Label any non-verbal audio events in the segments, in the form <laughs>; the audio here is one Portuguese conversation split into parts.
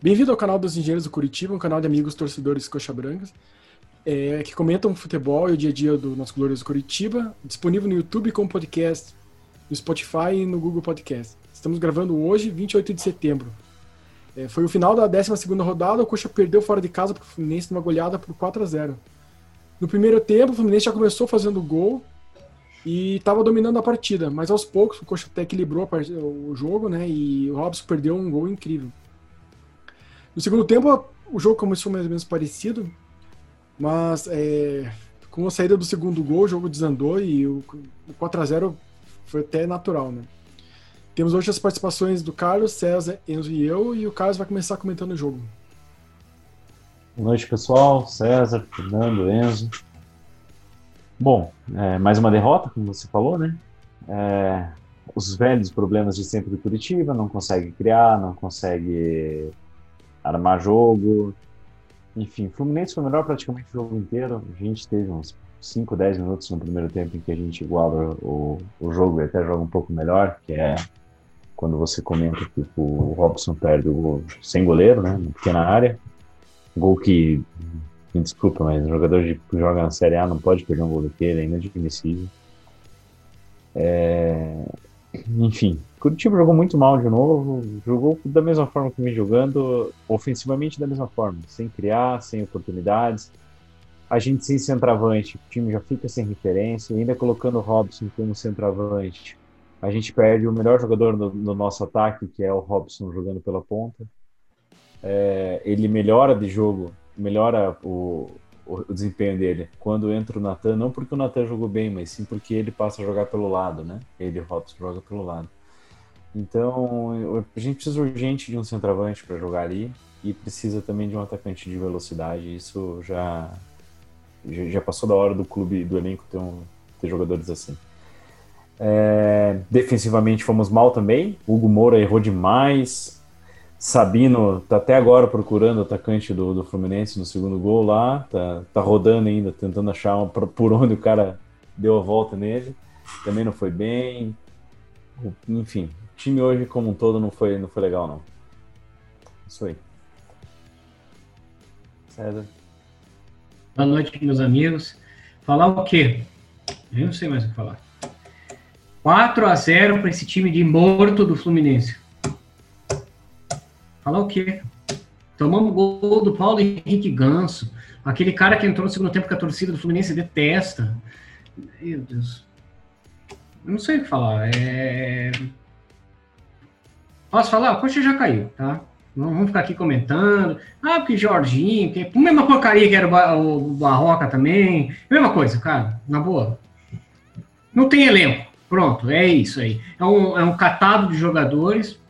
Bem-vindo ao canal dos Engenheiros do Curitiba, um canal de amigos torcedores coxa brancas, é, que comentam futebol e o dia a dia do nosso glorioso Curitiba, disponível no YouTube como podcast, no Spotify e no Google Podcast. Estamos gravando hoje, 28 de setembro. É, foi o final da 12 rodada, o Coxa perdeu fora de casa para o Fluminense numa goleada por 4 a 0 No primeiro tempo, o Fluminense já começou fazendo gol e estava dominando a partida, mas aos poucos o Coxa até equilibrou o jogo, né? E o Robson perdeu um gol incrível. No segundo tempo, o jogo começou mais ou menos parecido, mas é, com a saída do segundo gol, o jogo desandou e o, o 4 a 0 foi até natural, né? Temos hoje as participações do Carlos, César, Enzo e eu, e o Carlos vai começar comentando o jogo. Boa noite, pessoal. César, Fernando, Enzo. Bom, é, mais uma derrota, como você falou, né? É, os velhos problemas de sempre do Curitiba, não consegue criar, não consegue armar jogo. Enfim, o Fluminense foi melhor praticamente o jogo inteiro. A gente teve uns 5, 10 minutos no primeiro tempo em que a gente iguala o, o jogo e até joga um pouco melhor, que é quando você comenta que o Robson perde o gol sem goleiro, né, na pequena área. Gol que, me desculpa, mas um jogador que joga na Série A não pode perder um gol daquele, é inadmissível. É... Enfim, Curitiba jogou muito mal de novo, jogou da mesma forma que vem jogando, ofensivamente da mesma forma, sem criar, sem oportunidades. A gente sem centroavante, o time já fica sem referência, ainda colocando o Robson como centroavante a gente perde o melhor jogador no, no nosso ataque, que é o Robson jogando pela ponta. É, ele melhora de jogo, melhora o, o, desempenho dele quando entra o Natan, não porque o Natan jogou bem, mas sim porque ele passa a jogar pelo lado, né? Ele, Robson, joga pelo lado. Então, a gente precisa urgente de um centroavante para jogar ali e precisa também de um atacante de velocidade. Isso já já passou da hora do clube, do elenco ter, um, ter jogadores assim. É, defensivamente fomos mal também. Hugo Moura errou demais. Sabino tá até agora procurando o atacante do, do Fluminense no segundo gol lá. Tá, tá rodando ainda, tentando achar um, por onde o cara deu a volta nele. Também não foi bem. Enfim, o time hoje como um todo não foi, não foi legal, não. Isso aí. César. Boa noite, meus amigos. Falar o quê? Eu não sei mais o que falar. 4 a 0 para esse time de morto do Fluminense. Falar o quê? Tomamos gol do Paulo Henrique Ganso, aquele cara que entrou no segundo tempo que a torcida do Fluminense detesta. Meu Deus. Eu não sei o que falar. É... Posso falar? O coxa já caiu, tá? Não vamos ficar aqui comentando. Ah, porque Jorginho, que... mesma porcaria que era o Barroca também. Mesma coisa, cara, na boa. Não tem elenco. Pronto, é isso aí. É um, é um catado de jogadores.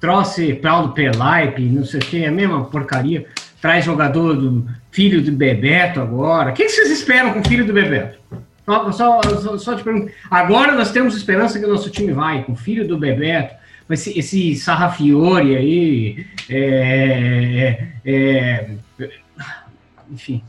Trouxe Paulo Pelaipe, não sei o que, é a mesma porcaria. Traz jogador do filho do Bebeto agora. O que vocês esperam com o filho do Bebeto? Só, só, só, te pergunto. Agora nós temos esperança que o nosso time vai com o filho do Bebeto. Esse, esse Sarrafiore aí. É, é, é, enfim,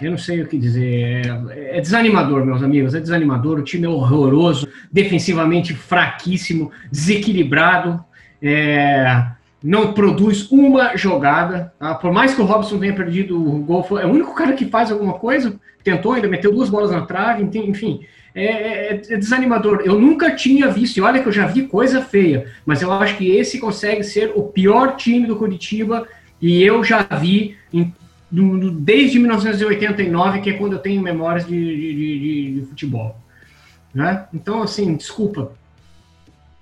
eu não sei o que dizer. É, é, desanimador, meus amigos. É desanimador. O time é horroroso, defensivamente fraquíssimo, desequilibrado. É, não produz uma jogada. Tá? Por mais que o Robson tenha perdido o gol, é o único cara que faz alguma coisa. Tentou, ainda meteu duas bolas na trave. Enfim, é, é, é desanimador. Eu nunca tinha visto, e olha que eu já vi coisa feia, mas eu acho que esse consegue ser o pior time do Curitiba. E eu já vi em desde 1989, que é quando eu tenho memórias de, de, de, de futebol. Né? Então, assim, desculpa,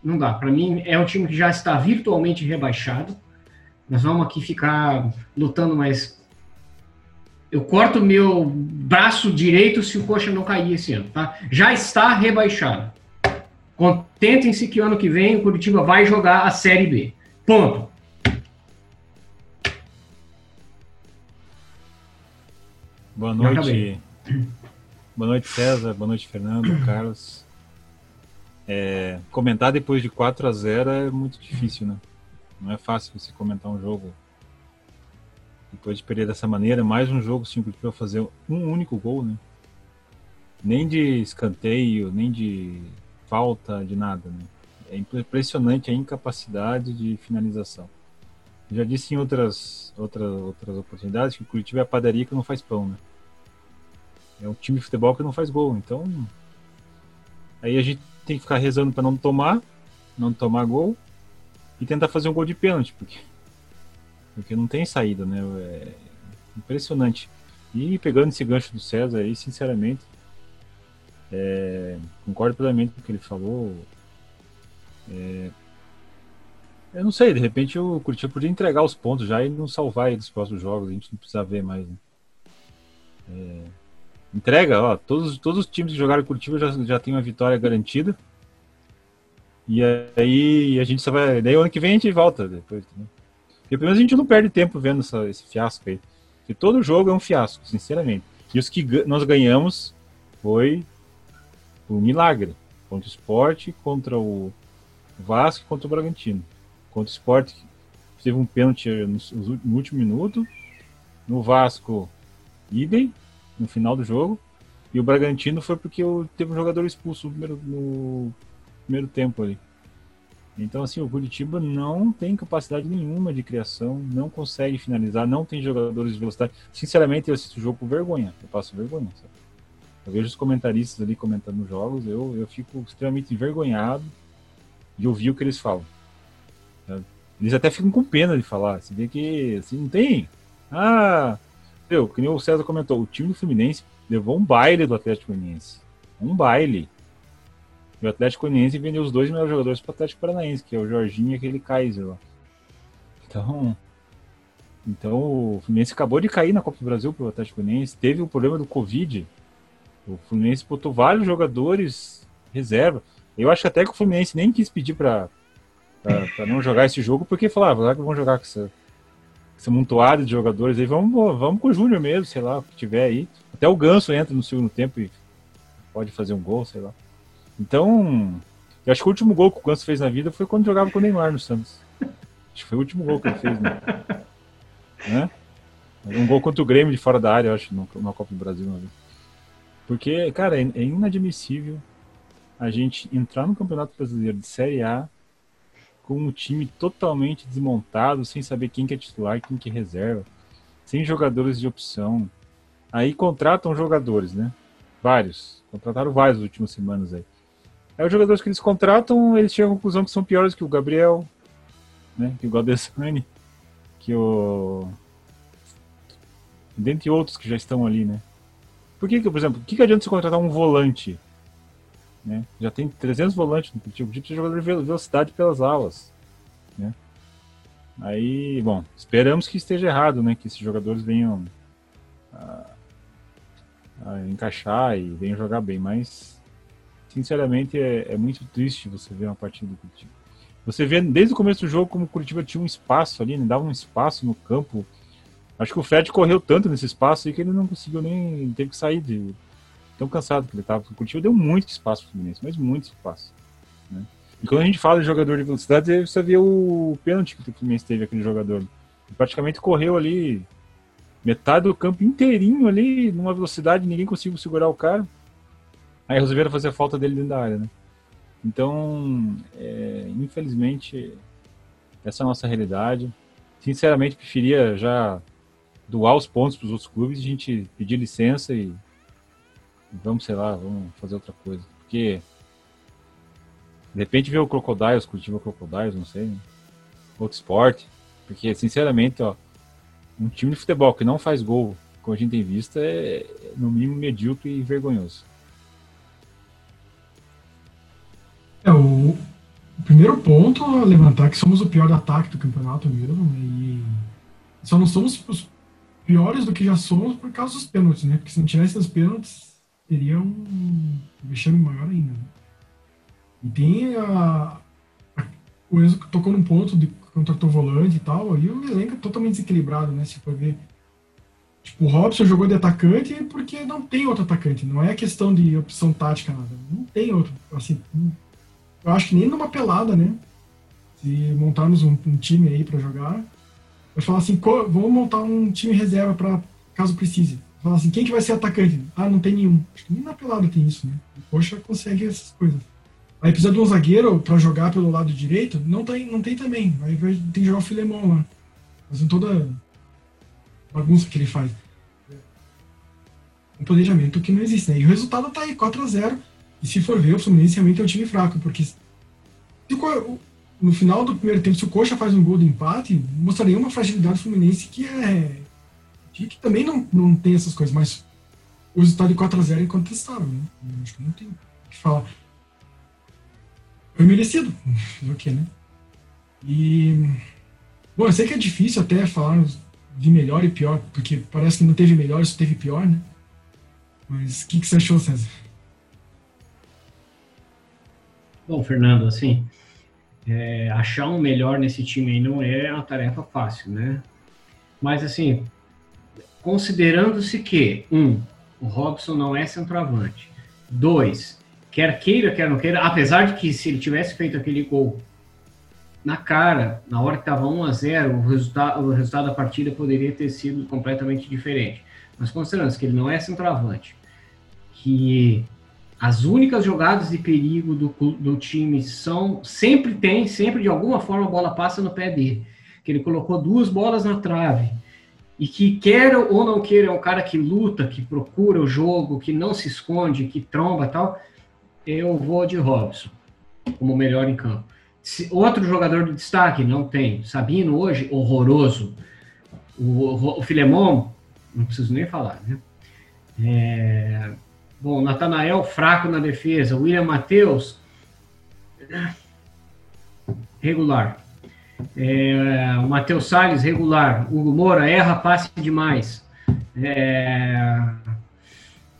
não dá. Para mim, é um time que já está virtualmente rebaixado. Nós vamos aqui ficar lutando, mas eu corto meu braço direito se o Coxa não cair esse ano, tá? Já está rebaixado. Contentem-se que ano que vem o Curitiba vai jogar a Série B. Ponto. Boa noite. Boa noite, César. Boa noite, Fernando, Carlos. É, comentar depois de 4 a 0 é muito difícil, né? Não é fácil você comentar um jogo depois de perder dessa maneira. Mais um jogo simples para fazer um único gol, né? Nem de escanteio, nem de falta, de nada, né? É impressionante a incapacidade de finalização. Já disse em outras, outras, outras oportunidades que o Curitiba é a padaria que não faz pão, né? É um time de futebol que não faz gol. Então, aí a gente tem que ficar rezando para não tomar, não tomar gol e tentar fazer um gol de pênalti, porque, porque não tem saída, né? É impressionante. E pegando esse gancho do César aí, sinceramente, é, concordo plenamente com o que ele falou. É, eu não sei, de repente o Curitiba podia entregar os pontos já e não salvar ele dos próximos jogos, a gente não precisa ver mais. Né? É, entrega, ó, todos, todos os times que jogaram Curitiba já, já tem uma vitória garantida. E aí a gente só vai. Daí ano que vem a gente volta depois. Né? Pelo menos a gente não perde tempo vendo essa, esse fiasco aí. Porque todo jogo é um fiasco, sinceramente. E os que nós ganhamos foi um milagre. Contra o Sport, contra o Vasco contra o Bragantino. Contra o Sport, teve um pênalti no, no último minuto. No Vasco, idem, no final do jogo. E o Bragantino foi porque teve um jogador expulso no primeiro, no primeiro tempo ali. Então, assim, o Curitiba não tem capacidade nenhuma de criação, não consegue finalizar, não tem jogadores de velocidade. Sinceramente, eu assisto o jogo com vergonha, eu passo vergonha. Sabe? Eu vejo os comentaristas ali comentando os jogos, eu, eu fico extremamente envergonhado de ouvir o que eles falam. Sabe? Eles até ficam com pena de falar. Você vê que, assim, não tem. Ah, eu, que nem o César comentou, o time do Fluminense levou um baile do Atlético Goianiense. Um baile. E o Atlético Goianiense vendeu os dois melhores jogadores para o Atlético Paranaense, que é o Jorginho e aquele Kaiser. Então, então o Fluminense acabou de cair na Copa do Brasil para o Atlético Goianiense. Teve o problema do Covid. O Fluminense botou vários jogadores reserva. Eu acho até que o Fluminense nem quis pedir para não jogar esse jogo, porque falava, ah, que vão jogar com essa, essa montoada de jogadores aí, vamos, vamos com o Júnior mesmo, sei lá, o que tiver aí. Até o Ganso entra no segundo tempo e pode fazer um gol, sei lá. Então, eu acho que o último gol que o Ganso fez na vida foi quando jogava com o Neymar no Santos. Acho que foi o último gol que ele fez, né? né? Um gol contra o Grêmio de fora da área, eu acho, na Copa do Brasil uma vez. Porque, cara, é, é inadmissível a gente entrar no Campeonato Brasileiro de Série A com um time totalmente desmontado, sem saber quem que é titular, quem que é reserva, sem jogadores de opção. Aí contratam jogadores, né? Vários. Contrataram vários nas últimas semanas aí. Aí os jogadores que eles contratam, eles chegam à conclusão que são piores que o Gabriel, né? Que o Godesani, que o. Dentre outros que já estão ali, né? Por que, por exemplo, o que, que adianta você contratar um volante? Né? Já tem 300 volantes no Curitiba. O precisa jogador de velocidade pelas alas. Né? Aí, bom, esperamos que esteja errado, né? Que esses jogadores venham a, a encaixar e venham jogar bem, mas sinceramente é, é, muito triste você ver uma partida do Curitiba. Você vê desde o começo do jogo como o Curitiba tinha um espaço ali, né? dava um espaço no campo. Acho que o Fred correu tanto nesse espaço aí que ele não conseguiu nem. Teve que sair de, tão cansado que ele estava. O Curitiba deu muito espaço pro Fluminense, mas muito espaço. Né? E quando a gente fala de jogador de velocidade, você vê o pênalti que o Fluminense teve aquele jogador. Ele praticamente correu ali metade do campo inteirinho ali, numa velocidade, ninguém conseguiu segurar o cara. Aí resolveram fazer a falta dele dentro da área, né? Então, é, infelizmente, essa é a nossa realidade. Sinceramente, preferia já doar os pontos para os outros clubes, a gente pedir licença e vamos, sei lá, vamos fazer outra coisa. Porque de repente ver o Crocodiles, Curitiba Crocodiles, não sei, né? outro esporte. Porque, sinceramente, ó, um time de futebol que não faz gol, como a gente tem visto, é no mínimo medíocre e vergonhoso. É, o, o primeiro ponto a levantar é que somos o pior ataque do campeonato mesmo, né? e só não somos os piores do que já somos por causa dos pênaltis, né? Porque se não tivesse os pênaltis, teria um vexame maior ainda. Né? E tem a, a, o Enzo tocou num ponto de contratou volante e tal, aí o elenco é totalmente desequilibrado, né? Se for ver. Tipo, o Robson jogou de atacante porque não tem outro atacante. Não é questão de opção tática, nada. Não tem outro. Assim, eu acho que nem numa pelada, né? Se montarmos um, um time aí para jogar, vai falar assim: vamos montar um time reserva para caso precise. Fala assim, quem que vai ser atacante? Ah, não tem nenhum. Acho que nem na pelada tem isso, né? O Poxa consegue essas coisas. Aí precisa de um zagueiro para jogar pelo lado direito? Não tem, não tem também. Aí vai, tem que jogar o Filemão lá. fazendo toda a bagunça que ele faz. Um planejamento que não existe, né? E o resultado tá aí, 4 a 0 E se for ver, o Fluminense realmente é um time fraco, porque no final do primeiro tempo, se o Coxa faz um gol de empate, mostraria uma fragilidade do Fluminense que é. Que também não, não tem essas coisas, mas o resultado de 4x0 é incontestável, né? Acho que não tem o que falar. Foi merecido. <laughs> o que, né? E. Bom, eu sei que é difícil até falar de melhor e pior, porque parece que não teve melhor, só teve pior, né? Mas o que, que você achou, César? Bom, Fernando, assim, é, achar um melhor nesse time aí não é uma tarefa fácil, né? Mas, assim, considerando-se que, um, o Robson não é centroavante, dois, quer queira, quer não queira, apesar de que se ele tivesse feito aquele gol na cara, na hora que estava 1 a 0 o resultado, o resultado da partida poderia ter sido completamente diferente. Mas considerando que ele não é centroavante, que as únicas jogadas de perigo do, do time são sempre tem, sempre de alguma forma a bola passa no pé dele. Que ele colocou duas bolas na trave e que queira ou não queira é um cara que luta, que procura o jogo, que não se esconde, que tromba tal. Eu vou de Robson como melhor em campo. Se, outro jogador de destaque não tem. Sabino hoje horroroso. O, o, o Filemon não preciso nem falar, né? É, Bom, Natanael fraco na defesa. William Matheus, regular. É, o Matheus Salles, regular. Hugo Moura, erra passe demais. É,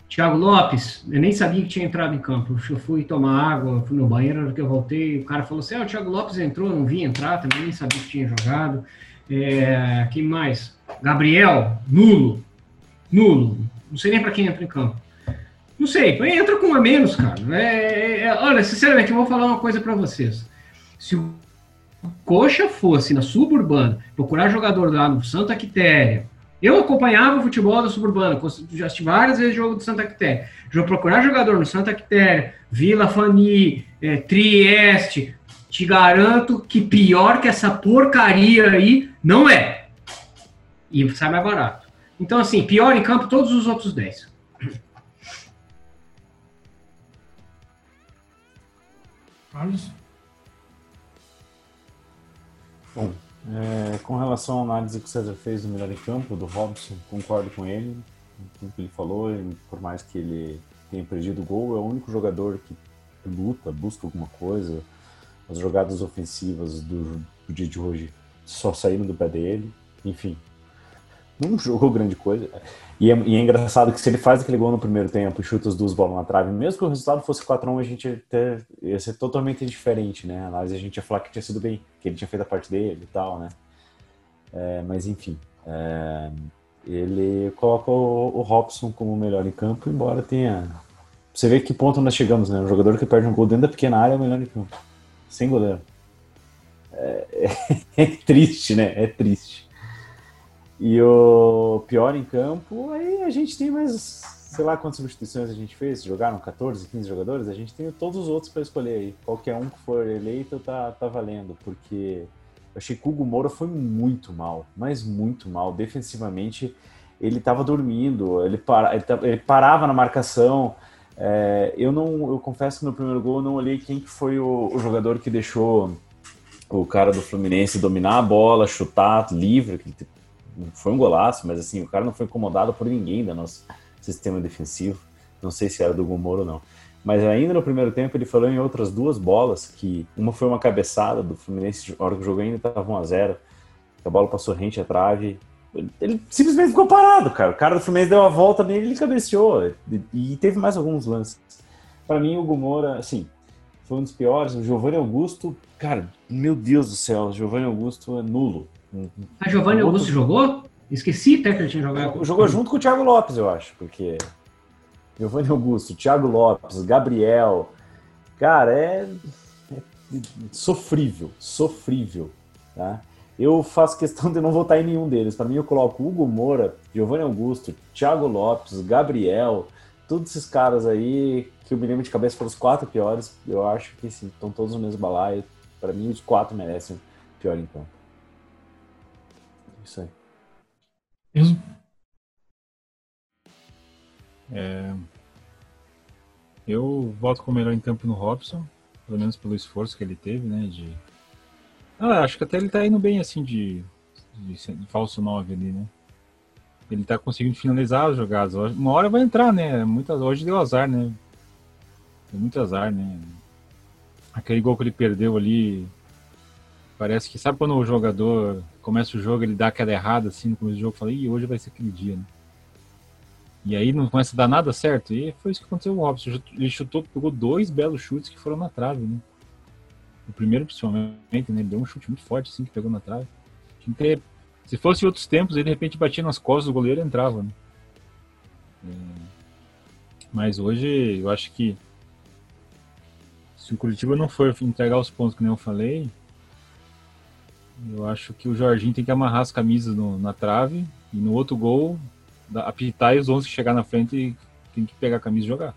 Thiago Lopes, eu nem sabia que tinha entrado em campo. Eu fui tomar água, fui no banheiro, na que eu voltei, o cara falou assim: ah, o Thiago Lopes entrou, não vi entrar, também nem sabia que tinha jogado. É, quem mais? Gabriel, nulo. Nulo. Não sei nem para quem entra em campo. Não sei, entra com a menos, cara. É, é, é, olha, sinceramente, eu vou falar uma coisa para vocês. Se o Coxa fosse na suburbana procurar jogador lá no Santa Quitéria, eu acompanhava o futebol da suburbana, já assisti várias vezes jogo do Santa Quitéria. Já procurar jogador no Santa Quitéria, Vila Fani, é, Trieste, te garanto que pior que essa porcaria aí não é. E sai mais barato. Então, assim, pior em campo todos os outros 10. Carlos? Bom, é, com relação à análise que o César fez do melhor em campo, do Robson, concordo com ele, tudo que ele falou, por mais que ele tenha perdido o gol, é o único jogador que luta, busca alguma coisa. As jogadas ofensivas do, do dia de hoje só saíram do pé dele, enfim, não jogou grande coisa. E é, e é, engraçado que se ele faz aquele gol no primeiro tempo e chuta as duas bolas na trave, mesmo que o resultado fosse 4x1, a gente ia, ter, ia ser totalmente diferente, né? Mas a gente ia falar que tinha sido bem, que ele tinha feito a parte dele e tal, né? É, mas enfim, é, ele coloca o, o Robson como o melhor em campo, embora tenha. Você vê que ponto nós chegamos, né? Um jogador que perde um gol dentro da pequena área é o melhor em campo, sem goleiro. é, <laughs> é triste, né? É triste. E o pior em campo, aí a gente tem mais, sei lá quantas substituições a gente fez, jogaram 14, 15 jogadores, a gente tem todos os outros para escolher aí. Qualquer um que for eleito tá, tá valendo, porque eu achei que o Hugo Moura foi muito mal, mas muito mal. Defensivamente, ele estava dormindo, ele, para, ele, ele, parava na marcação. É, eu não, eu confesso que no primeiro gol eu não olhei quem que foi o, o jogador que deixou o cara do Fluminense dominar a bola, chutar livre, que foi um golaço, mas assim, o cara não foi incomodado por ninguém do nosso sistema defensivo. Não sei se era do Gomoro ou não. Mas ainda no primeiro tempo ele falou em outras duas bolas, que uma foi uma cabeçada do Fluminense, na hora que o jogo ainda estava 1x0, a bola passou rente à trave. Ele simplesmente ficou parado, cara. O cara do Fluminense deu a volta nele e ele cabeceou. E teve mais alguns lances. Para mim, o Gomora, assim, foi um dos piores. O Giovanni Augusto, cara, meu Deus do céu, o Giovanni Augusto é nulo. A Giovanni Augusto jogou? Esqueci até que ele tinha jogado. Jogou junto com o Thiago Lopes, eu acho, porque Giovanni Augusto, Thiago Lopes, Gabriel, cara, é, é sofrível, sofrível, tá? Eu faço questão de não votar em nenhum deles. Para mim, eu coloco Hugo Moura, Giovanni Augusto, Thiago Lopes, Gabriel, todos esses caras aí que eu me lembro de cabeça foram os quatro piores. Eu acho que sim, estão todos no mesmo balaio. Para mim, os quatro merecem pior em campo. Isso aí. Mesmo? É, eu voto com o melhor em campo no Robson, pelo menos pelo esforço que ele teve, né? De... Ah, acho que até ele tá indo bem assim de, de, de falso 9 ali, né? Ele tá conseguindo finalizar as jogadas. Uma hora vai entrar, né? Muitas, hoje deu azar, né? Deu muito azar, né? Aquele gol que ele perdeu ali. Parece que, sabe quando o jogador começa o jogo, ele dá aquela errada assim no começo do jogo, fala, ih, hoje vai ser aquele dia, né? E aí não começa a dar nada certo. E foi isso que aconteceu com o Robson. Ele chutou, pegou dois belos chutes que foram na trave, né? O primeiro, principalmente, né? Ele deu um chute muito forte, assim, que pegou na trave. Ter... Se fosse outros tempos, ele de repente batia nas costas do goleiro e entrava, né? É... Mas hoje, eu acho que se o Curitiba não for entregar os pontos que nem eu falei, eu acho que o Jorginho tem que amarrar as camisas no, na trave e no outro gol apitar e os 11 que chegar na frente tem que pegar a camisa e jogar.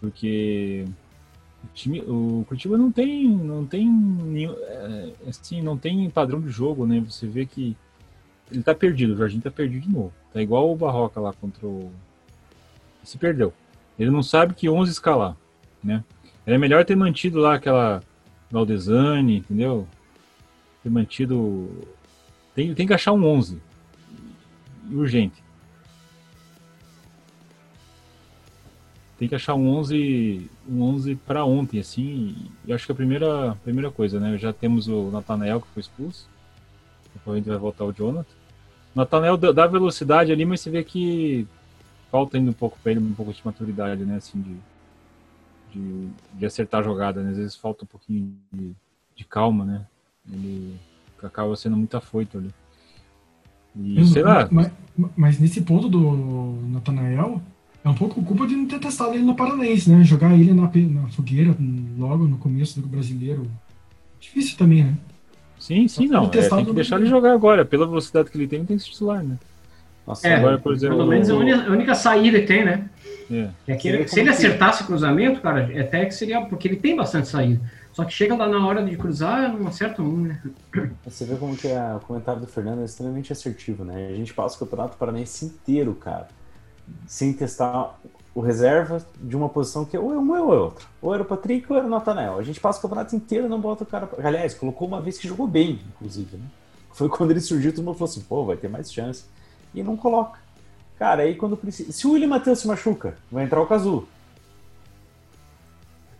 Porque o time, o Curitiba não tem, não tem nenhum, é, assim, não tem padrão de jogo, né? Você vê que ele tá perdido, o Jorginho tá perdido de novo. Tá igual o Barroca lá contra o se perdeu. Ele não sabe que 11 escalar, né? É melhor ter mantido lá aquela Valdesani, entendeu? Ter mantido tem, tem que achar um 11 urgente. Tem que achar um 11, um 11 para ontem, assim. E acho que a primeira, primeira coisa, né? Já temos o Nathanael que foi expulso. Depois a gente vai voltar o Jonathan. O dá velocidade ali, mas você vê que falta ainda um pouco para ele, um pouco de maturidade, né? Assim, de, de, de acertar a jogada, né? Às vezes falta um pouquinho de, de calma, né? Ele acaba sendo muito afoito ali. E, sei lá. Mas, mas, nesse ponto do Natanael, é um pouco culpa de não ter testado ele no Paranense, né? Jogar ele na, na fogueira logo no começo do brasileiro. Difícil também, né? Sim, sim, não. É, tem que deixar ele jogar agora. Pela velocidade que ele tem, tem que titular, né? Nossa, é, agora, por exemplo, pelo menos é a única, a única saída que tem, né? É. É que ele, se ele acertasse o cruzamento, cara, até que seria. Porque ele tem bastante saída. Só que chega lá na hora de cruzar, não acerta um, né? Você vê como que é, o comentário do Fernando é extremamente assertivo, né? A gente passa o Campeonato Paranaense inteiro, cara, sem testar o reserva de uma posição que ou é uma ou é outra. Ou era o Patrick ou era o Natanel. A gente passa o campeonato inteiro e não bota o cara. Aliás, colocou uma vez que jogou bem, inclusive, né? Foi quando ele surgiu, todo mundo falou assim, pô, vai ter mais chance. E não coloca. Cara, aí quando precisa. Se o William Matheus se machuca, vai entrar o Cazu.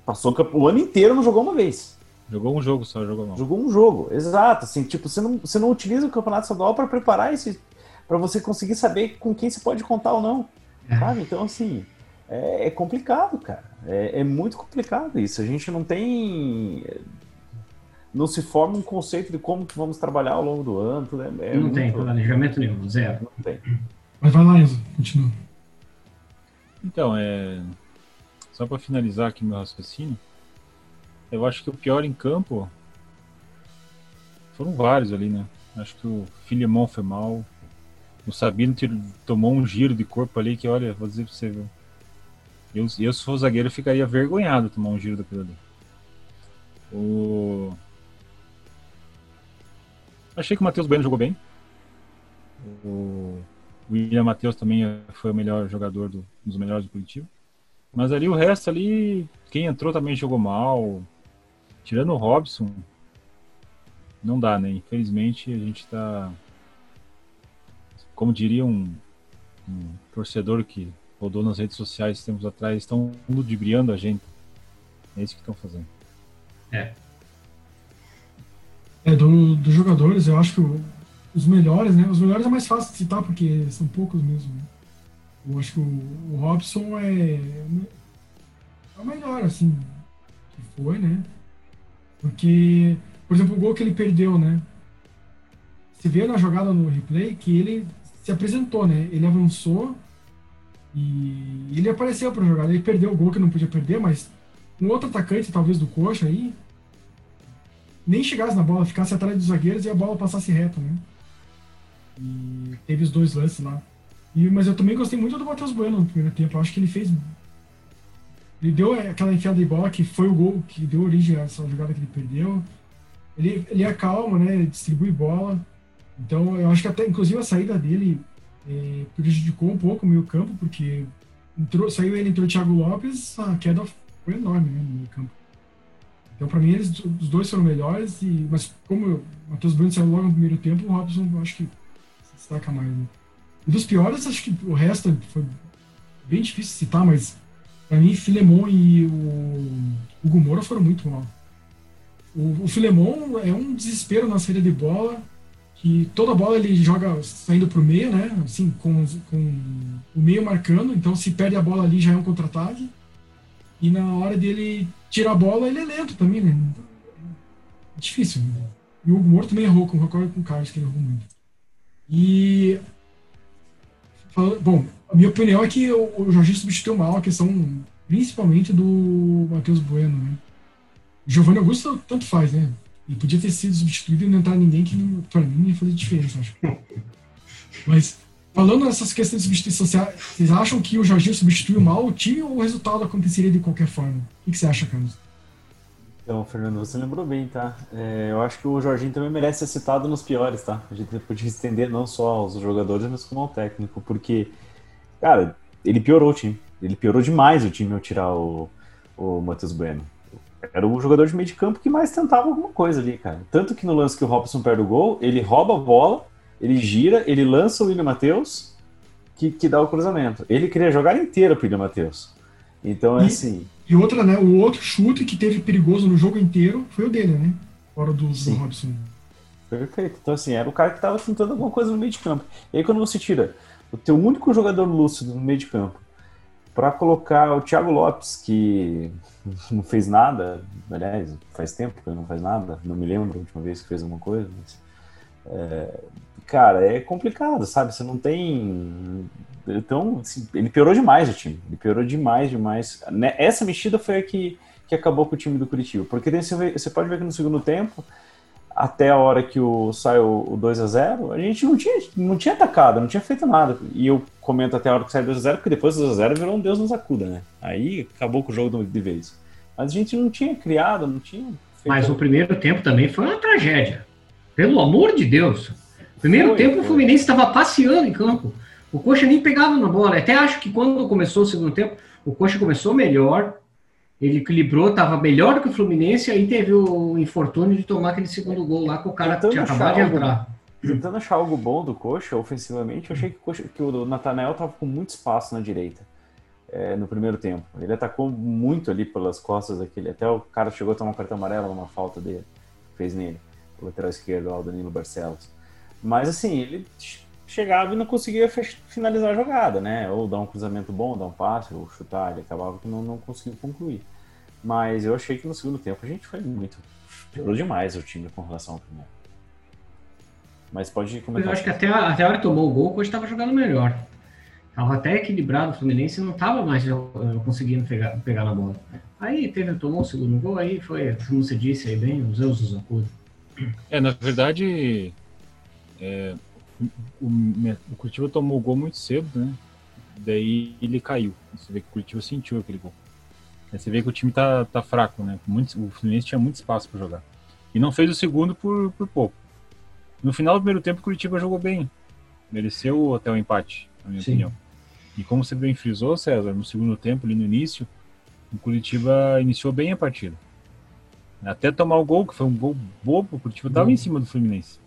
Passou o ano inteiro, não jogou uma vez. Jogou um jogo só, jogou mal. Jogou um jogo, exato. Assim, tipo, você não, você não utiliza o campeonato estadual para preparar esse. para você conseguir saber com quem você pode contar ou não. É. Sabe? Então, assim, é, é complicado, cara. É, é, muito complicado isso. A gente não tem. Não se forma um conceito de como que vamos trabalhar ao longo do ano. É, não muito... tem planejamento nenhum, zero. Não tem. Mas vai lá, Enzo, continua. Então, é só para finalizar aqui meu raciocínio, eu acho que o pior em campo foram vários ali, né? Acho que o Filemon foi mal. O Sabino tomou um giro de corpo ali que, olha, vou dizer pra você, viu? Eu, eu, se for zagueiro, ficaria vergonhado tomar um giro daquilo ali. O... Achei que o Matheus Bueno jogou bem. O William Matheus também foi o melhor jogador, do, um dos melhores do Curitiba. Mas ali o resto ali, quem entrou também jogou mal. Tirando o Robson, não dá, né? Infelizmente a gente tá. Como diria um, um torcedor que rodou nas redes sociais tempos atrás, estão ludibriando a gente. É isso que estão fazendo. É. É, dos do jogadores, eu acho que o, os melhores, né? Os melhores é mais fácil de citar, porque são poucos mesmo. Né? Eu acho que o, o Robson é, é o melhor, assim, que foi, né? Porque, por exemplo, o gol que ele perdeu, né? Você vê na jogada no replay que ele se apresentou, né? Ele avançou e ele apareceu para jogar. Ele perdeu o gol que não podia perder, mas um outro atacante, talvez do coxa aí, nem chegasse na bola, ficasse atrás dos zagueiros e a bola passasse reto, né? E teve os dois lances lá. E, mas eu também gostei muito do Matheus Bueno no primeiro tempo. Eu acho que ele fez. Ele deu aquela enfiada de bola que foi o gol que deu origem a essa jogada que ele perdeu. Ele, ele acalma, né? Ele distribui bola. Então, eu acho que até, inclusive, a saída dele é, prejudicou um pouco o meio campo, porque entrou, saiu ele, entrou o Thiago Lopes, a queda foi enorme né, no meio campo. Então, para mim, eles, os dois foram melhores, e, mas como o Matheus Bruno saiu logo no primeiro tempo, o Robson acho que se destaca mais. Né? Dos piores, acho que o resto foi bem difícil citar, mas para mim, Filemon e o Hugo foram muito mal. O, o Filemon é um desespero na saída de bola, que toda bola ele joga saindo para o meio, né? Assim, com, com o meio marcando, então se perde a bola ali já é um contra-ataque. E na hora dele tirar a bola, ele é lento também, né? É difícil. Né? E o Hugo também errou, concordo com o Carlos que ele errou muito. E. Bom, a minha opinião é que o Jorginho substituiu mal a questão, principalmente do Matheus Bueno, né? Giovanni Augusto tanto faz, né? E podia ter sido substituído e não entrar ninguém que, para mim, ia fazer diferença, acho. <laughs> Mas, falando nessas questões de substituição, vocês acham que o Jorginho substituiu mal o time ou o resultado aconteceria de qualquer forma? O que você acha, Carlos? Então, Fernando, você lembrou bem, tá? É, eu acho que o Jorginho também merece ser citado nos piores, tá? A gente podia estender não só aos jogadores, mas como ao técnico, porque Cara, ele piorou o time. Ele piorou demais o time ao tirar o, o Matheus Bueno. Era o jogador de meio de campo que mais tentava alguma coisa ali, cara. Tanto que no lance que o Robson perde o gol, ele rouba a bola, ele gira, ele lança o William Matheus, que, que dá o cruzamento. Ele queria jogar inteiro pro William Matheus. Então é e, assim. E outra, né? O outro chute que teve perigoso no jogo inteiro foi o dele, né? Fora do, do Robson. Perfeito. Então, assim, era o cara que tava tentando alguma coisa no meio de campo. E aí, quando você tira o teu único jogador lúcido no meio de campo para colocar o Thiago Lopes, que <laughs> não fez nada, aliás, faz tempo que ele não faz nada, não me lembro a última vez que fez alguma coisa, mas, é, cara, é complicado, sabe? Você não tem. Então, assim, ele piorou demais o time, ele piorou demais, demais. Né, essa mexida foi a que, que acabou com o time do Curitiba, porque você, você pode ver que no segundo tempo até a hora que o, saiu o 2 a 0 a gente não tinha, não tinha atacado, não tinha feito nada. E eu comento até a hora que saiu 2 a 0 porque depois do 2 a 0 virou um Deus nos acuda, né? Aí acabou com o jogo de vez. Mas a gente não tinha criado, não tinha. Mas o primeiro tempo também foi uma tragédia. Pelo amor de Deus. Primeiro foi, tempo foi. o Fluminense estava passeando em campo. O Coxa nem pegava na bola. Até acho que quando começou o segundo tempo, o Coxa começou melhor, ele equilibrou, estava melhor do que o Fluminense, aí teve o infortúnio de tomar aquele segundo gol lá que o cara tentando tinha acabado de entrar. Tentando achar algo bom do Coxa, ofensivamente, eu achei que o, Coxa, que o Natanael estava com muito espaço na direita é, no primeiro tempo. Ele atacou muito ali pelas costas daquele. Até o cara chegou a tomar um cartão amarelo numa falta dele, fez nele, lateral esquerdo, o Danilo Barcelos. Mas assim, ele chegava e não conseguia finalizar a jogada, né? Ou dar um cruzamento bom, dar um passe, ou chutar, ele acabava que não, não conseguiu concluir. Mas eu achei que no segundo tempo a gente foi muito. Piorou demais o time com relação ao primeiro. Mas pode comentar. Eu acho que até a, até a hora que tomou o gol, hoje estava jogando melhor. Tava até equilibrado o Fluminense e não estava mais conseguindo pegar, pegar na bola. Aí teve, tomou o segundo gol, aí foi, como você disse aí bem, os Zeus dos acudos. É, na verdade, é, o, o Curitiba tomou o gol muito cedo, né? Daí ele caiu. Você vê que o Curitiba sentiu aquele gol. Aí você vê que o time tá, tá fraco, né? Muito, o Fluminense tinha muito espaço para jogar. E não fez o segundo por, por pouco. No final do primeiro tempo, o Curitiba jogou bem. Mereceu até o empate, na minha Sim. opinião. E como você bem frisou, César, no segundo tempo, ali no início, o Curitiba iniciou bem a partida. Até tomar o gol, que foi um gol bobo, o Curitiba estava em cima do Fluminense.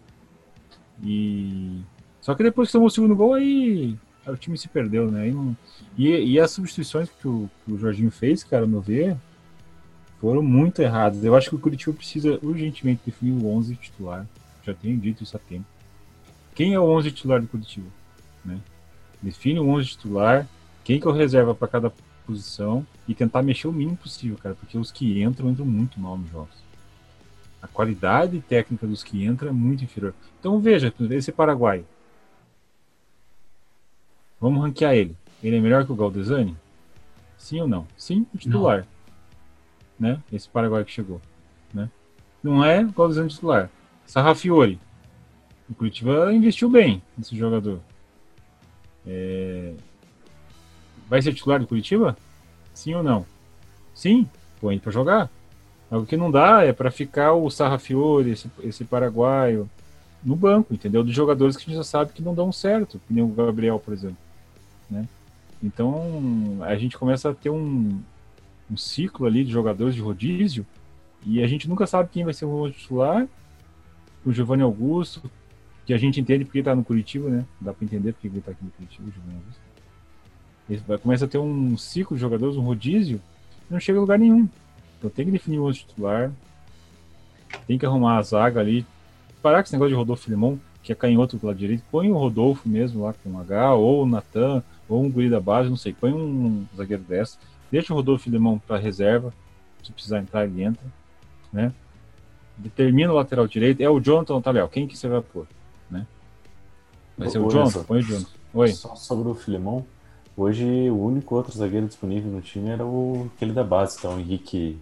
E só que depois que tomou o segundo gol, aí o time se perdeu, né? Não... E, e, as substituições que o, que o Jorginho fez, cara, no ver, foram muito erradas. Eu acho que o Curitiba precisa urgentemente definir o 11 titular. Já tenho dito isso há tempo. Quem é o 11 titular do Curitiba? Né? Define o 11 titular, quem que eu reserva para cada posição e tentar mexer o mínimo possível, cara, porque os que entram entram muito mal nos jogos a qualidade técnica dos que entram é muito inferior. Então veja, esse Paraguai. Vamos ranquear ele. Ele é melhor que o Galdesani? Sim ou não? Sim, titular. Não. Né? Esse Paraguai que chegou. Né? Não é Galdesani titular. Sarrafiori. O Curitiba investiu bem nesse jogador. É... Vai ser titular do Curitiba? Sim ou não? Sim, põe para jogar. O que não dá é para ficar o Sarrafiore, esse, esse paraguaio, no banco, entendeu? Dos jogadores que a gente já sabe que não dão certo, que nem o Gabriel, por exemplo. Né? Então a gente começa a ter um, um ciclo ali de jogadores de rodízio e a gente nunca sabe quem vai ser o titular. O Giovanni Augusto, que a gente entende porque está no Curitiba, né? Dá para entender porque ele está aqui no Curitiba, o Giovanni Augusto. Vai, começa a ter um ciclo de jogadores, um rodízio, não chega a lugar nenhum. Então tem que definir o titular, tem que arrumar a zaga ali, parar com esse negócio de Rodolfo Limão, que é canhoto do lado direito, põe o Rodolfo mesmo lá com um H, ou o Natan, ou um guri da base, não sei, põe um zagueiro dessa, deixa o Rodolfo Limão para reserva, se precisar entrar ele entra, né? Determina o lateral direito, é o Jonathan Taliel, quem que você vai pôr, né? Vai ser o Jonathan, põe o Jonathan. Oi. Só sobre o Filemão, hoje o único outro zagueiro disponível no time era o aquele da base, então o Henrique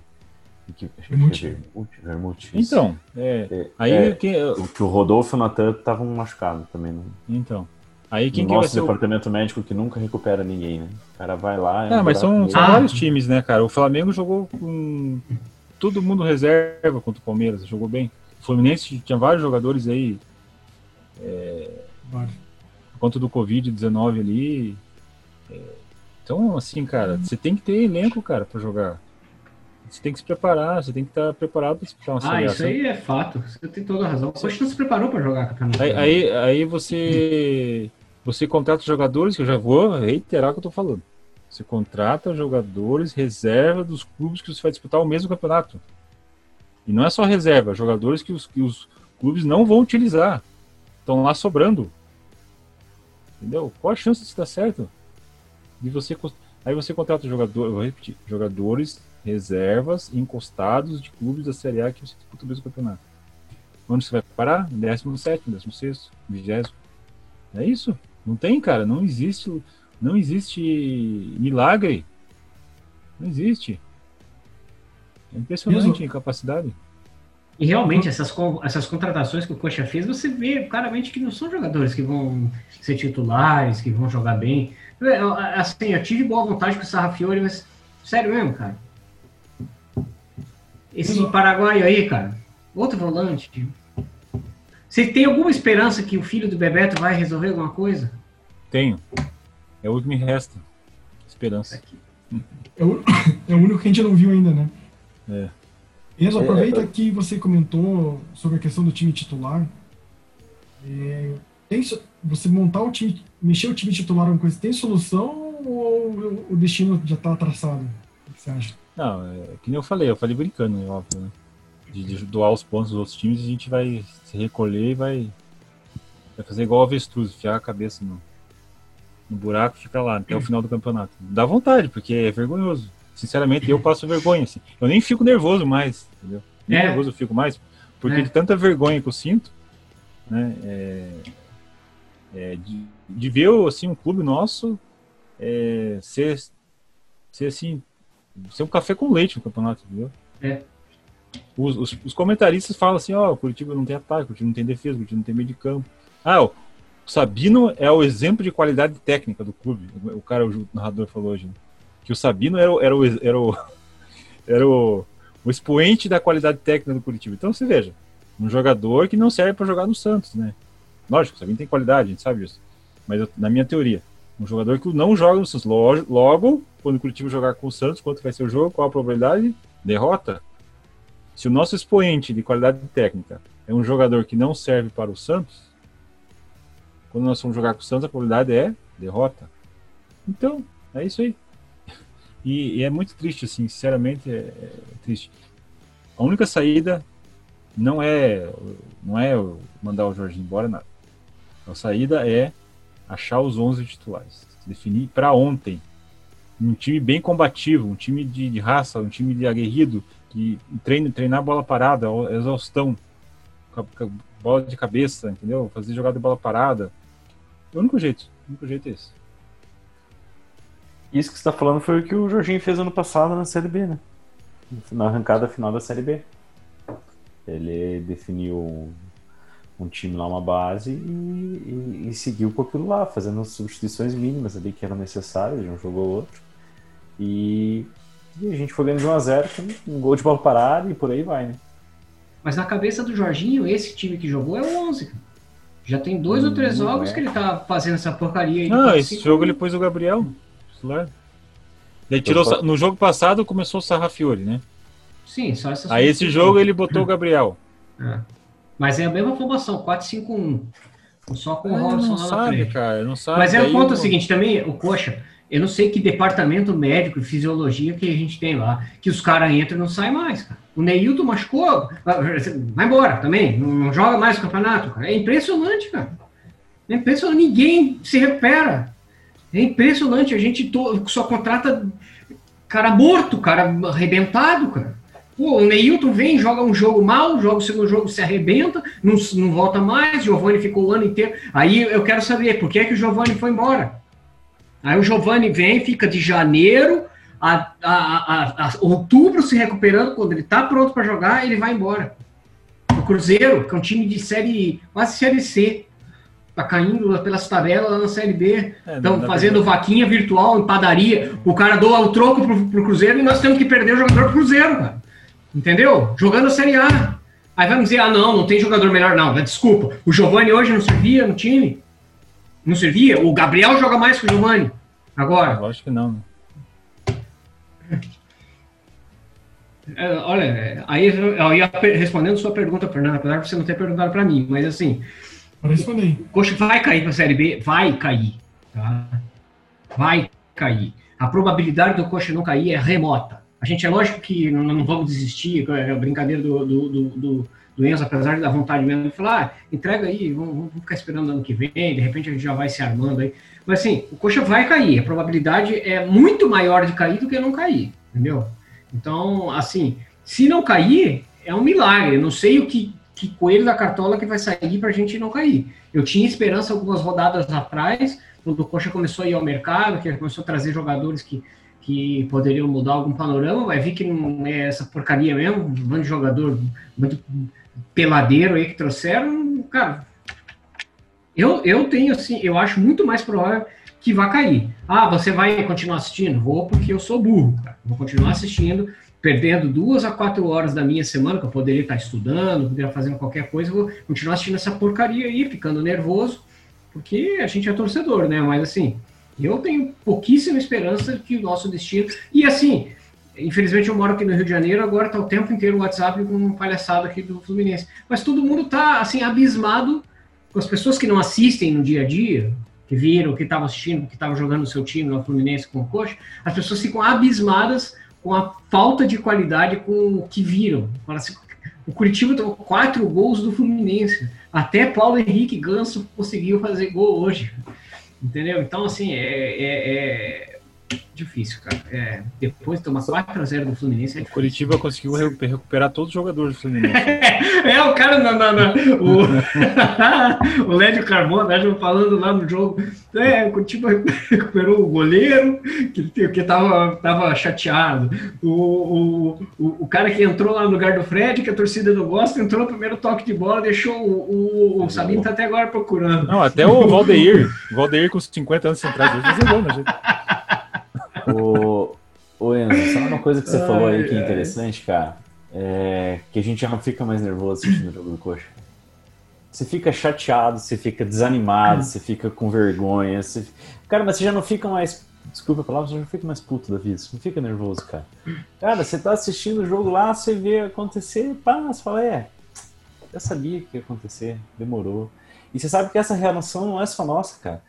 Vermute. Vermute. Então, é, É, aí é, quem, o que o Rodolfo e o Natan estavam machucados também. Né? então, aí quem no que vai nosso ser o departamento médico que nunca recupera ninguém, né? O cara vai lá. é Ah, um mas são, são Ah. vários times, né, cara? O Flamengo jogou com todo mundo reserva contra o Palmeiras, jogou bem. O Fluminense tinha vários jogadores aí, Vários. por conta do Covid-19 ali. Então, assim, cara, você tem que ter elenco, cara, pra jogar. Você tem que se preparar, você tem que estar preparado pra disputar uma Ah, isso aí é fato. Você tem toda a razão. O Coxa não se preparou para jogar campeonato. Aí, aí, aí você, você contrata jogadores, que eu já vou reiterar o que eu tô falando. Você contrata jogadores reserva dos clubes que você vai disputar o mesmo campeonato. E não é só reserva, jogadores que os, que os clubes não vão utilizar. Estão lá sobrando. Entendeu? Qual a chance disso dar certo? De você, aí você contrata jogador, eu vou repetir, jogadores reservas encostados de clubes da Série A que você disputa o mesmo campeonato. Onde você vai parar? 17, 16, 20. É isso? Não tem, cara. Não existe, não existe milagre. Não existe. É impressionante a incapacidade. E realmente, essas, essas contratações que o Coxa fez, você vê claramente que não são jogadores que vão ser titulares, que vão jogar bem. É, eu- Assim, eu tive boa vontade com o Sarrafiori, mas sério mesmo, cara. Esse paraguaio aí, cara, outro volante. Você tem alguma esperança que o filho do Bebeto vai resolver alguma coisa? Tenho. É o que me resta. Esperança. É o, <coughs> é o único que a gente não viu ainda, né? É. Enzo, É, aproveita é. que você comentou sobre a questão do time titular. É, tem você montar o time, mexer o time titular é uma coisa, tem solução ou o destino já está traçado? O que você acha? Não, é que nem eu falei, eu falei brincando, é óbvio, né? De, de doar os pontos dos outros times, a gente vai se recolher e vai, vai fazer igual o avestruz, enfiar a cabeça no, no buraco e ficar lá até o <clears throat> final do campeonato. Dá vontade, porque é vergonhoso. Sinceramente, eu passo vergonha, assim. Eu nem fico nervoso mais, entendeu? Nem É. nervoso eu fico mais, porque É. de tanta vergonha que eu sinto, né? É, é, de, de ver, assim, um clube nosso é, ser, ser, assim, ser um café com leite no campeonato, entendeu? É. Os, os, os comentaristas falam assim, ó, o Curitiba não tem ataque, o Curitiba não tem defesa, o Curitiba não tem meio de campo. Ah, o Sabino é o exemplo de qualidade técnica do clube. O cara, o narrador falou hoje, né? que o Sabino era, o- era, o, era, o, <laughs> era o, o expoente da qualidade técnica do Curitiba. Então você veja, um jogador que não serve para jogar no Santos, né? Lógico, Sabino tem qualidade, a gente sabe disso. Mas eu- na minha teoria, um jogador que não joga no Santos. Logo, logo, quando o Curitiba jogar com o Santos, quanto vai ser o jogo, qual a probabilidade? Derrota. Se o nosso expoente de qualidade técnica é um jogador que não serve para o Santos, quando nós vamos jogar com o Santos, a probabilidade é derrota. Então, é isso aí. <laughs> E, e é muito triste, assim, sinceramente, é, é triste. A única saída não é não é mandar o Jorginho embora, nada. A saída é achar os 11 titulares. Definir para ontem. Um time bem combativo, um time de, de raça, um time de aguerrido, que treina, treinar bola parada, exaustão, bola de cabeça, entendeu? Fazer jogada de bola parada. É o único jeito. O único jeito é esse. Isso que você está falando foi o que o Jorginho fez ano passado na Série B, né? Na arrancada final da Série B. Ele definiu um time lá, uma base, e, e- e seguiu com aquilo lá, fazendo as substituições mínimas ali que eram necessárias de um jogo ou outro. E, e a gente foi ganhando de 1x0 com um gol de bola parada e por aí vai, né? Mas na cabeça do Jorginho, esse time que jogou é o 11. cara. Já tem dois ou três Não jogos é. que ele tá fazendo essa porcaria aí. Não, esse jogo ele pôs o Gabriel. Ele tirou, Eu- no jogo passado começou o Sarrafiori, né? Sim, só essa Aí esse jogo ele botou o Gabriel. É. Mas é a mesma formação, 4-5-1. Só com o Ah, Robson lá na sabe, frente. cara, não sabe. Mas é o ponto seguinte também, o Coxa, eu não sei que departamento médico e fisiologia que a gente tem lá, que os caras entram e não saem mais, cara. O Neilton machucou, vai embora também, não, não joga mais o campeonato, cara. É impressionante, cara. É impressionante, ninguém se recupera. É impressionante, a gente to- só contrata cara morto, cara arrebentado, cara. Pô, o Neilton vem, joga um jogo mal, joga o segundo jogo, se arrebenta, não, não volta mais, Giovanni ficou o ano inteiro. Aí eu quero saber, por que, é que o Giovanni foi embora? Aí o Giovanni vem, fica de janeiro a, a, a- a outubro se recuperando, quando ele tá pronto para jogar, ele vai embora. O Cruzeiro, que é um time de série, quase série C, tá caindo pelas tabelas lá na série B. É, Estão dá fazendo vaquinha virtual em padaria. O cara doa o troco pro, pro Cruzeiro e nós temos que perder o jogador pro Cruzeiro, cara. Entendeu? Jogando a Série A. Aí vamos dizer, ah, não, não tem jogador melhor, não. Mas Desculpa. O Giovani hoje não servia no time? Não servia? O Gabriel joga mais que o Giovani. Agora. Lógico que não. né? É, olha, aí eu ia respondendo sua pergunta, Fernando, apesar de você não ter perguntado para mim, mas assim, Para responder. o Coxa vai cair para a Série B? Vai cair. Tá? Vai cair. A probabilidade do Coxa não cair é remota. A gente é lógico que não, não vamos desistir, é a brincadeira do, do, do, do- do Enzo, apesar dar vontade mesmo de falar, ah, entrega aí, vamos, vamos ficar esperando ano que vem, de repente a gente já vai se armando aí. Mas assim, o Coxa vai cair, a probabilidade é muito maior de cair do que não cair, entendeu? Então, assim, se não cair, é um milagre. Eu não sei o que, que coelho da cartola que vai sair para a gente não cair. Eu tinha esperança algumas rodadas atrás, quando o Coxa começou a ir ao mercado, que começou a trazer jogadores que, que poderiam mudar algum panorama, vai ver que não é essa porcaria mesmo, um monte de jogador muito peladeiro aí que trouxeram, cara. Eu, eu tenho assim, eu acho muito mais provável que vá cair. Ah, você vai continuar assistindo? Vou porque eu sou burro, cara. Vou continuar assistindo, perdendo duas a quatro horas da minha semana, que eu poderia estar estudando, poderia fazendo qualquer coisa, vou continuar assistindo essa porcaria aí, ficando nervoso, porque a gente é torcedor, né? Mas assim, eu tenho pouquíssima esperança que o nosso destino. E assim, infelizmente eu moro aqui no Rio de Janeiro, agora tá o tempo inteiro o WhatsApp com palhaçada aqui do Fluminense. Mas todo mundo tá assim, abismado com as pessoas que não assistem no dia a dia, que viram, que estavam assistindo, que estavam jogando o seu time no Fluminense com o Coxa, as pessoas ficam abismadas com a falta de qualidade com o que viram. Assim, o Curitiba tomou quatro gols do Fluminense. Até Paulo Henrique Ganso conseguiu fazer gol hoje. Entendeu? Então, assim, é, é- é difícil, cara. É, depois de tomar 4x0 do Fluminense, é O Curitiba conseguiu re- recuperar todos os jogadores do Fluminense. <laughs> É, o cara na, na- na- o, <laughs> o Lédio Carmona né, falando lá no jogo. É, o Curitiba recuperou o goleiro, que, que tava, tava chateado. O, o, o, o cara que entrou lá no lugar do Fred, que a torcida não gosta, entrou no primeiro toque de bola, deixou o, o, o Sabino tá até agora procurando. Não, até o Valdeir. O Valdeir com 50 anos centrais hoje né, gente? O, o Enzo, sabe uma coisa que você Ai, falou aí que é interessante, cara? É que a gente já não fica mais nervoso assistindo o jogo do coxa. Você fica chateado, você fica desanimado, você fica com vergonha. Você... Cara, mas você já não fica mais. Desculpa a palavra, você já não fica mais puto da vida. Você não fica nervoso, cara. Cara, você tá assistindo o jogo lá, você vê acontecer, pá, você fala, é. Eu sabia que ia acontecer, demorou. E você sabe que essa relação não é só nossa, cara.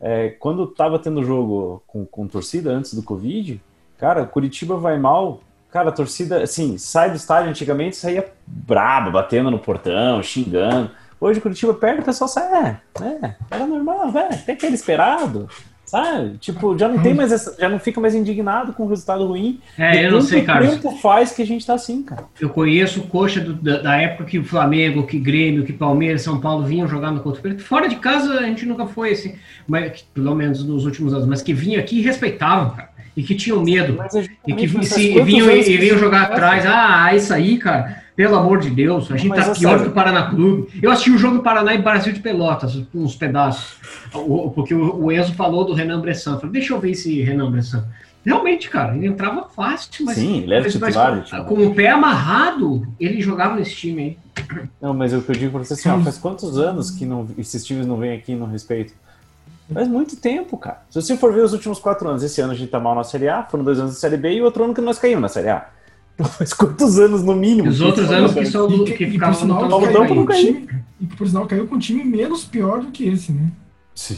É, quando tava tendo jogo com, com torcida antes do Covid, cara, Curitiba vai mal. Cara, a torcida, assim, sai do estádio antigamente, saía braba, batendo no portão, xingando. Hoje Curitiba perde, o pessoal sai, é, é, era normal, velho, até que era esperado, sabe? Tipo, já não tem mais essa, já não fica mais indignado com o resultado ruim. É, eu não sei, Carlos. tempo faz que a gente tá assim, cara? Eu conheço o coxa do- da, da época que o Flamengo, que Grêmio, que Palmeiras, São Paulo vinham jogar no Couto Preto. Fora de casa a gente nunca foi assim, mas, pelo menos nos últimos anos, mas que vinha aqui e respeitavam, cara, e que tinham medo. E que se, vinham, e isso jogar atrás. Ah, isso aí, cara. Pelo amor de Deus, a gente Mas, tá pior César- que o Paraná Clube. Eu assisti o jogo do Paraná e Brasil de Pelotas, uns pedaços. O- Porque o o Enzo falou do Renan Bressan. Eu Falei, deixa eu ver esse Renan Bressan. Realmente, cara, ele entrava fácil, mas. Sim, ele era titular. mas tipo. com o pé amarrado, ele jogava nesse time aí. Não, mas o que eu digo pra você assim, ó, faz quantos anos que não, esses times não vêm aqui não respeitam? Faz muito tempo, cara. Se você for ver os últimos quatro anos, esse ano a gente tá mal na Série A, foram dois anos da Série B e outro ano que nós caímos na Série A. Faz quantos anos no mínimo? Os que outros anos que são do, E, que e, por ficavam pra caiu não com um caiu. time, e por sinal caiu com um time menos pior do que esse, né? Sim.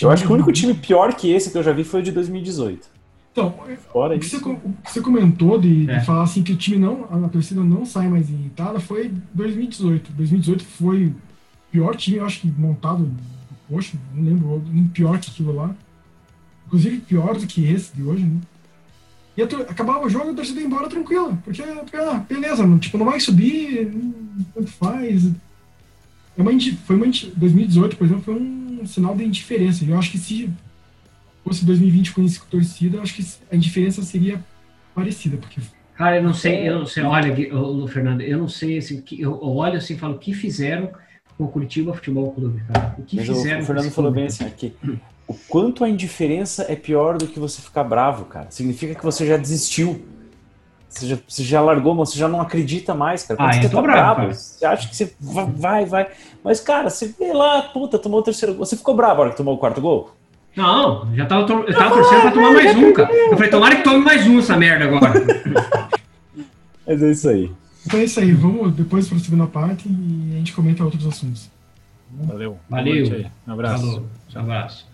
Eu acho que o único time pior que esse que eu já vi foi o de 2018. Então, Fora o que, você, isso. co- o que você comentou de, de É. falar assim que o time não, a torcida não sai mais irritada foi 2018. 2018 foi o pior time, eu acho que montado. Poxa, não lembro um pior que aquilo lá. Inclusive pior do que esse de hoje, né? E acabava o jogo e a torcida ia embora tranquila. Porque, porque, ah, beleza, não, tipo, não vai subir, tanto faz. É uma, foi uma, indi- 2018, por exemplo, foi um sinal de indiferença. Eu acho que se fosse 2020 com isso com torcida, eu acho que a indiferença seria parecida, porque Cara, eu não sei, eu não sei, olha, ô, Fernando, eu não sei, assim, que, eu olho assim e falo, o que fizeram com o Curitiba Futebol Clube, cara? O que Mas o, fizeram o Fernando esse falou clube? bem assim, aqui. O quanto a indiferença é pior do que você ficar bravo, cara. Significa que você já desistiu. Você já, você já largou, você já não acredita mais, cara. Quando Ah, você tá bravo, bravo, você acha que você vai, vai. Mas, cara, você vê lá, puta, tomou o terceiro gol. Você ficou bravo na hora que tomou o quarto gol? Não, já tava, to- eu tava torcendo pra tomar mais um, cara. Eu falei, tomara que tome mais um essa merda agora. <laughs> Mas é isso aí. Então é isso aí, vamos depois para a segunda parte e a gente comenta outros assuntos. Valeu. Valeu. Um abraço. Falou, um abraço.